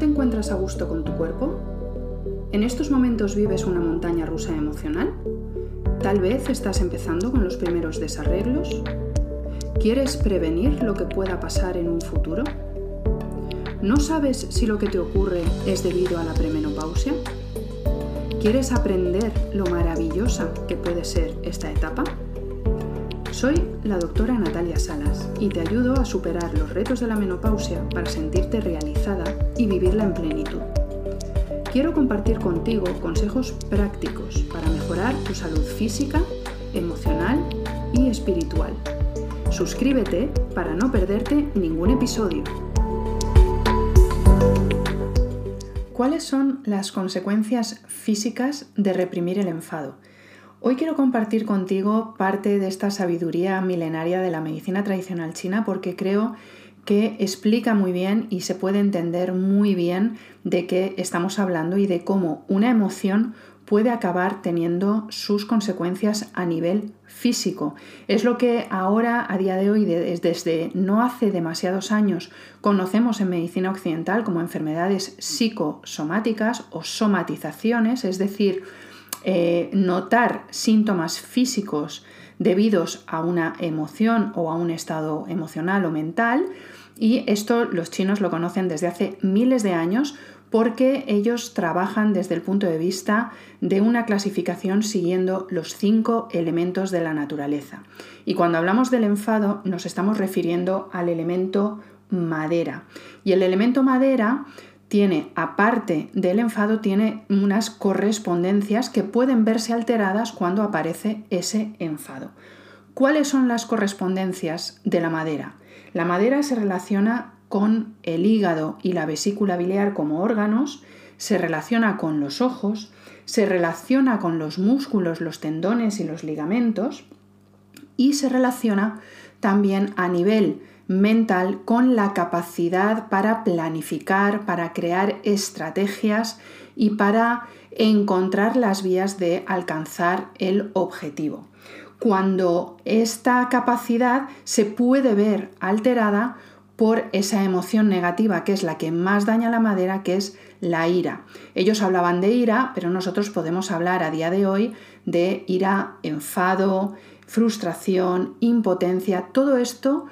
te encuentras a gusto con tu cuerpo? ¿En estos momentos vives una montaña rusa emocional? Tal vez estás empezando con los primeros desarreglos. ¿Quieres prevenir lo que pueda pasar en un futuro? ¿No sabes si lo que te ocurre es debido a la premenopausia? ¿Quieres aprender lo maravillosa que puede ser esta etapa? Soy la doctora Natalia Salas y te ayudo a superar los retos de la menopausia para sentirte realizada y vivirla en plenitud. Quiero compartir contigo consejos prácticos para mejorar tu salud física, emocional y espiritual. Suscríbete para no perderte ningún episodio. ¿Cuáles son las consecuencias físicas de reprimir el enfado? Hoy quiero compartir contigo parte de esta sabiduría milenaria de la medicina tradicional china porque creo que explica muy bien y se puede entender muy bien de qué estamos hablando y de cómo una emoción puede acabar teniendo sus consecuencias a nivel físico. Es lo que ahora, a día de hoy, desde no hace demasiados años, conocemos en medicina occidental como enfermedades psicosomáticas o somatizaciones, es decir, eh, notar síntomas físicos debidos a una emoción o a un estado emocional o mental. Y esto los chinos lo conocen desde hace miles de años porque ellos trabajan desde el punto de vista de una clasificación siguiendo los cinco elementos de la naturaleza. Y cuando hablamos del enfado nos estamos refiriendo al elemento madera. Y el elemento madera tiene, aparte del enfado, tiene unas correspondencias que pueden verse alteradas cuando aparece ese enfado. ¿Cuáles son las correspondencias de la madera? La madera se relaciona con el hígado y la vesícula biliar como órganos, se relaciona con los ojos, se relaciona con los músculos, los tendones y los ligamentos y se relaciona también a nivel mental con la capacidad para planificar, para crear estrategias y para encontrar las vías de alcanzar el objetivo. Cuando esta capacidad se puede ver alterada por esa emoción negativa que es la que más daña la madera, que es la ira. Ellos hablaban de ira, pero nosotros podemos hablar a día de hoy de ira, enfado, frustración, impotencia, todo esto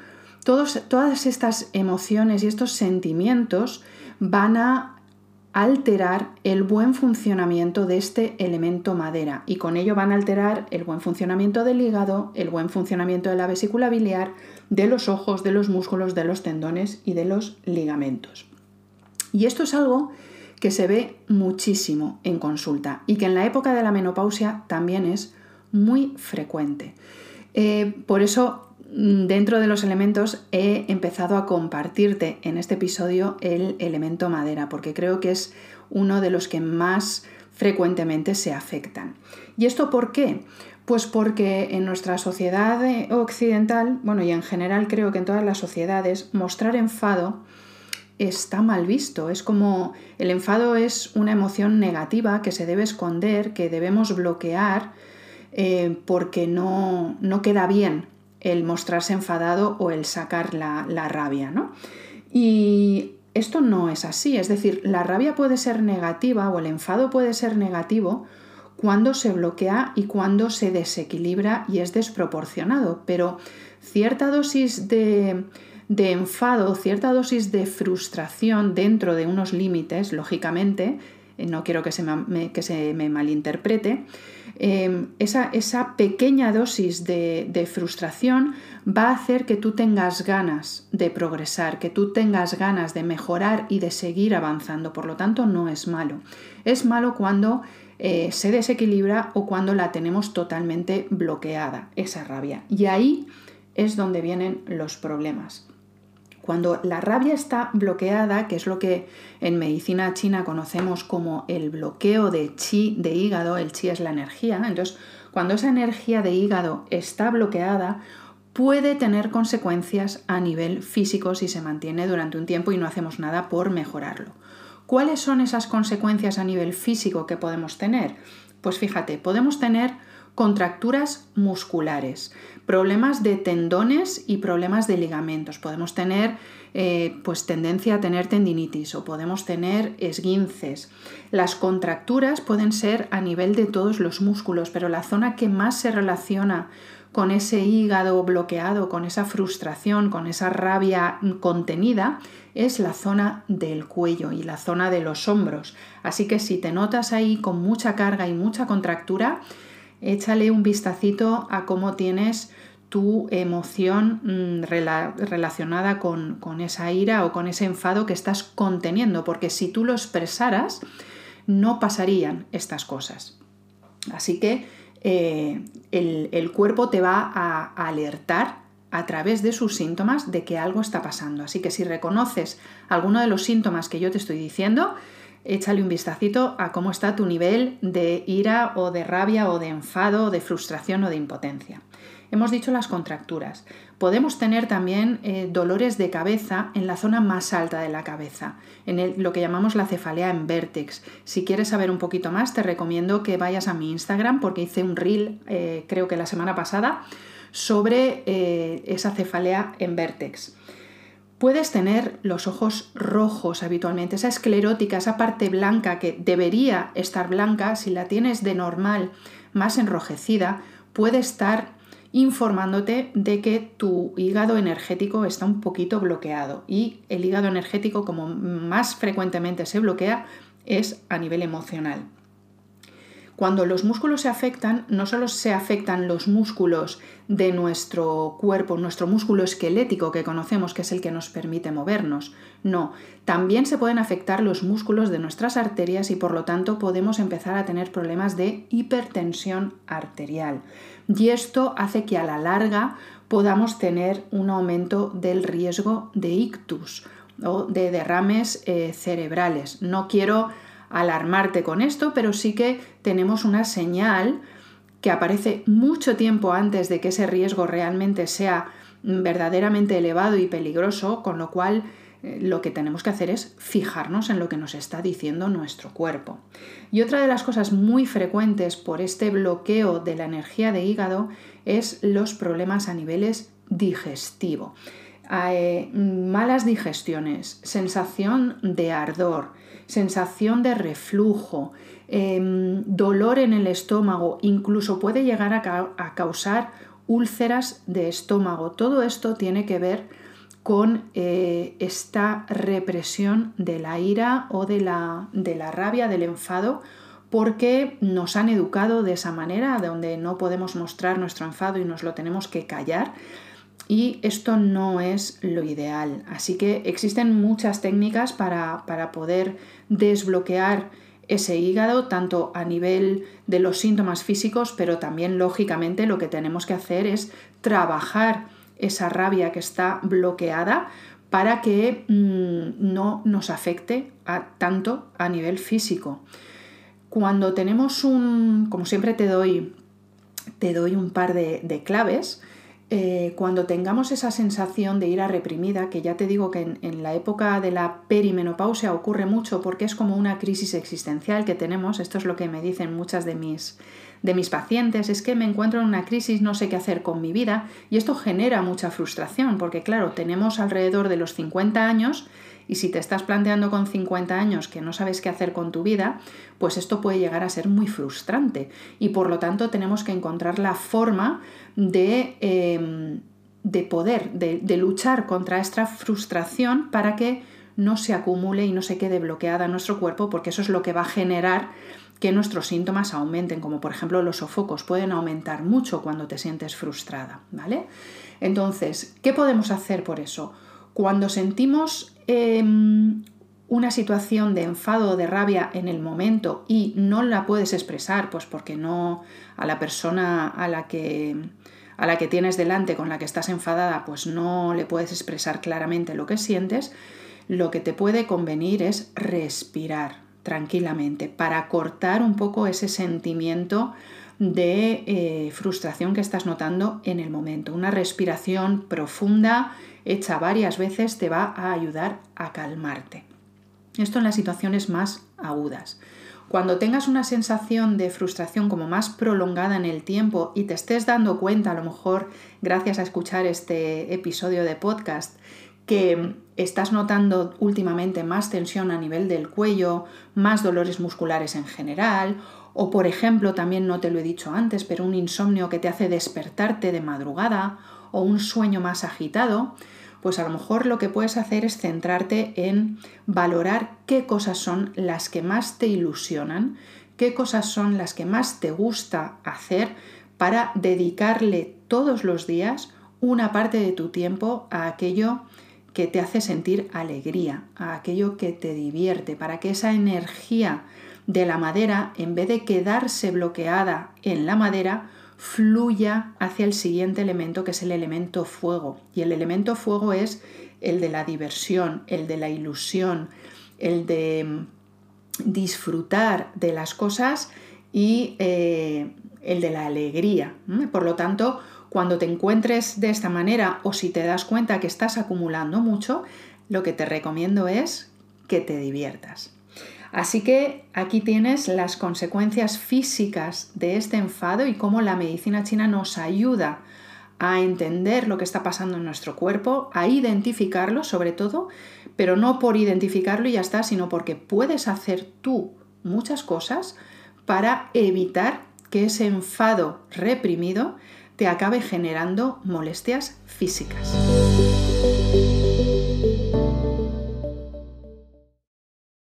todas estas emociones y estos sentimientos van a alterar el buen funcionamiento de este elemento madera y con ello van a alterar el buen funcionamiento del hígado, el buen funcionamiento de la vesícula biliar, de los ojos, de los músculos, de los tendones y de los ligamentos. Y esto es algo que se ve muchísimo en consulta y que en la época de la menopausia también es muy frecuente. Eh, por eso dentro de los elementos he empezado a compartirte en este episodio el elemento madera, porque creo que es uno de los que más frecuentemente se afectan. ¿Y esto por qué? Pues porque en nuestra sociedad occidental, bueno, y en general creo que en todas las sociedades, mostrar enfado está mal visto. Es como el enfado es una emoción negativa que se debe esconder, que debemos bloquear eh, porque no, no queda bien el mostrarse enfadado o el sacar la, rabia, ¿no? Y esto no es así, es decir, la rabia puede ser negativa o el enfado puede ser negativo cuando se bloquea y cuando se desequilibra y es desproporcionado, pero cierta dosis de, de enfado, cierta dosis de frustración dentro de unos límites, lógicamente, eh, no quiero que se me, que se me malinterprete, em, esa, esa, pequeña dosis de, frustración va a hacer que tú tengas ganas de progresar, que tú tengas ganas de mejorar y de seguir avanzando. Por lo tanto, no es malo. Es malo cuando eh, se desequilibra o cuando la tenemos totalmente bloqueada, esa rabia. Y ahí es donde vienen los problemas. Cuando la rabia está bloqueada, que es lo que en medicina china conocemos como el bloqueo de chi de hígado, el chi es la energía, entonces cuando esa energía de hígado está bloqueada, puede tener consecuencias a nivel físico si se mantiene durante un tiempo y no hacemos nada por mejorarlo. ¿Cuáles son esas consecuencias a nivel físico que podemos tener? Pues fíjate, podemos tener contracturas musculares, problemas de tendones y problemas de ligamentos. Podemos tener eh, pues tendencia a tener tendinitis o podemos tener esguinces. Las contracturas pueden ser a nivel de todos los músculos, pero la zona que más se relaciona con ese hígado bloqueado, con esa frustración, con esa rabia contenida, es la zona del cuello y la zona de los hombros. Así que si te notas ahí con mucha carga y mucha contractura, échale un vistacito a cómo tienes tu emoción mm, relacionada con, con, esa ira o con ese enfado que estás conteniendo, porque si tú lo expresaras, no pasarían estas cosas. Así que eh, el, cuerpo te va a, alertar a través de sus síntomas de que algo está pasando. Así que si reconoces alguno de los síntomas que yo te estoy diciendo, échale un vistacito a cómo está tu nivel de ira o de rabia o de enfado o de frustración o de impotencia. Hemos dicho las contracturas. Podemos tener también eh, dolores de cabeza en la zona más alta de la cabeza, en lo que llamamos la cefalea en vértex. Si quieres saber un poquito más, te recomiendo que vayas a mi Instagram porque hice un reel, eh, creo que la semana pasada, sobre eh, esa cefalea en vértex. Puedes tener los ojos rojos habitualmente, esa esclerótica, esa parte blanca que debería estar blanca, si la tienes de normal más enrojecida, puede estar informándote de que tu hígado energético está un poquito bloqueado y el hígado energético como más frecuentemente se bloquea es a nivel emocional. Cuando los músculos se afectan, no solo se afectan los músculos de nuestro cuerpo, nuestro músculo esquelético que conocemos, que es el que nos permite movernos, no, también se pueden afectar los músculos de nuestras arterias y por lo tanto podemos empezar a tener problemas de hipertensión arterial. Y esto hace que a la larga podamos tener un aumento del riesgo de ictus o de derrames eh, cerebrales. No quiero alarmarte con esto, pero sí que tenemos una señal que aparece mucho tiempo antes de que ese riesgo realmente sea verdaderamente elevado y peligroso, con lo cual eh, lo que tenemos que hacer es fijarnos en lo que nos está diciendo nuestro cuerpo. Y otra de las cosas muy frecuentes por este bloqueo de la energía de hígado es los problemas a niveles digestivo. Eh, malas digestiones, sensación de ardor, sensación de reflujo, em, dolor en el estómago, incluso puede llegar a, causar úlceras de estómago. Todo esto tiene que ver con eh, esta represión de la ira o de la, de la rabia, del enfado, porque nos han educado de esa manera, donde no podemos mostrar nuestro enfado y nos lo tenemos que callar y esto no es lo ideal. Así que existen muchas técnicas para, poder desbloquear ese hígado, tanto a nivel de los síntomas físicos, pero también lógicamente lo que tenemos que hacer es trabajar esa rabia que está bloqueada para que mm, no nos afecte tanto a nivel físico. Cuando tenemos un, como siempre te doy, te doy un par de claves, eh, cuando tengamos esa sensación de ira reprimida, que ya te digo que en, en, la época de la perimenopausia ocurre mucho porque es como una crisis existencial que tenemos, esto es lo que me dicen muchas de mis, de mis pacientes, es que me encuentro en una crisis, no sé qué hacer con mi vida y esto genera mucha frustración porque claro, tenemos alrededor de los 50 años y si te estás planteando con 50 años que no sabes qué hacer con tu vida, pues esto puede llegar a ser muy frustrante. Y por lo tanto tenemos que encontrar la forma de, em, de poder, de, de luchar contra esta frustración para que no se acumule y no se quede bloqueada en nuestro cuerpo, porque eso es lo que va a generar que nuestros síntomas aumenten, como por ejemplo los sofocos pueden aumentar mucho cuando te sientes frustrada, ¿vale? Entonces, ¿qué podemos hacer por eso? Cuando sentimos em, una situación de enfado o de rabia en el momento y no la puedes expresar, pues porque no a la persona a la que a la que tienes delante con la que estás enfadada, pues no le puedes expresar claramente lo que sientes, lo que te puede convenir es respirar tranquilamente para cortar un poco ese sentimiento de eh, frustración que estás notando en el momento. Una respiración profunda hecha varias veces te va a ayudar a calmarte. Esto en las situaciones más agudas. Cuando tengas una sensación de frustración como más prolongada en el tiempo y te estés dando cuenta, a lo mejor gracias a escuchar este episodio de podcast, que estás notando últimamente más tensión a nivel del cuello, más dolores musculares en general, o por ejemplo, también no te lo he dicho antes, pero un insomnio que te hace despertarte de madrugada, o un sueño más agitado, pues a lo mejor lo que puedes hacer es centrarte en valorar qué cosas son las que más te ilusionan, qué cosas son las que más te gusta hacer para dedicarle todos los días una parte de tu tiempo a aquello que te hace sentir alegría, a aquello que te divierte, para que esa energía de la madera, en vez de quedarse bloqueada en la madera, fluya hacia el siguiente elemento que es el elemento fuego. Y el elemento fuego es el de la diversión, el de la ilusión, el de mm, disfrutar de las cosas y eh, el de la alegría. Por lo tanto, cuando te encuentres de esta manera o si te das cuenta que estás acumulando mucho, lo que te recomiendo es que te diviertas. Así que aquí tienes las consecuencias físicas de este enfado y cómo la medicina china nos ayuda a entender lo que está pasando en nuestro cuerpo, a identificarlo sobre todo, pero no por identificarlo y ya está, sino porque puedes hacer tú muchas cosas para evitar que ese enfado reprimido te acabe generando molestias físicas.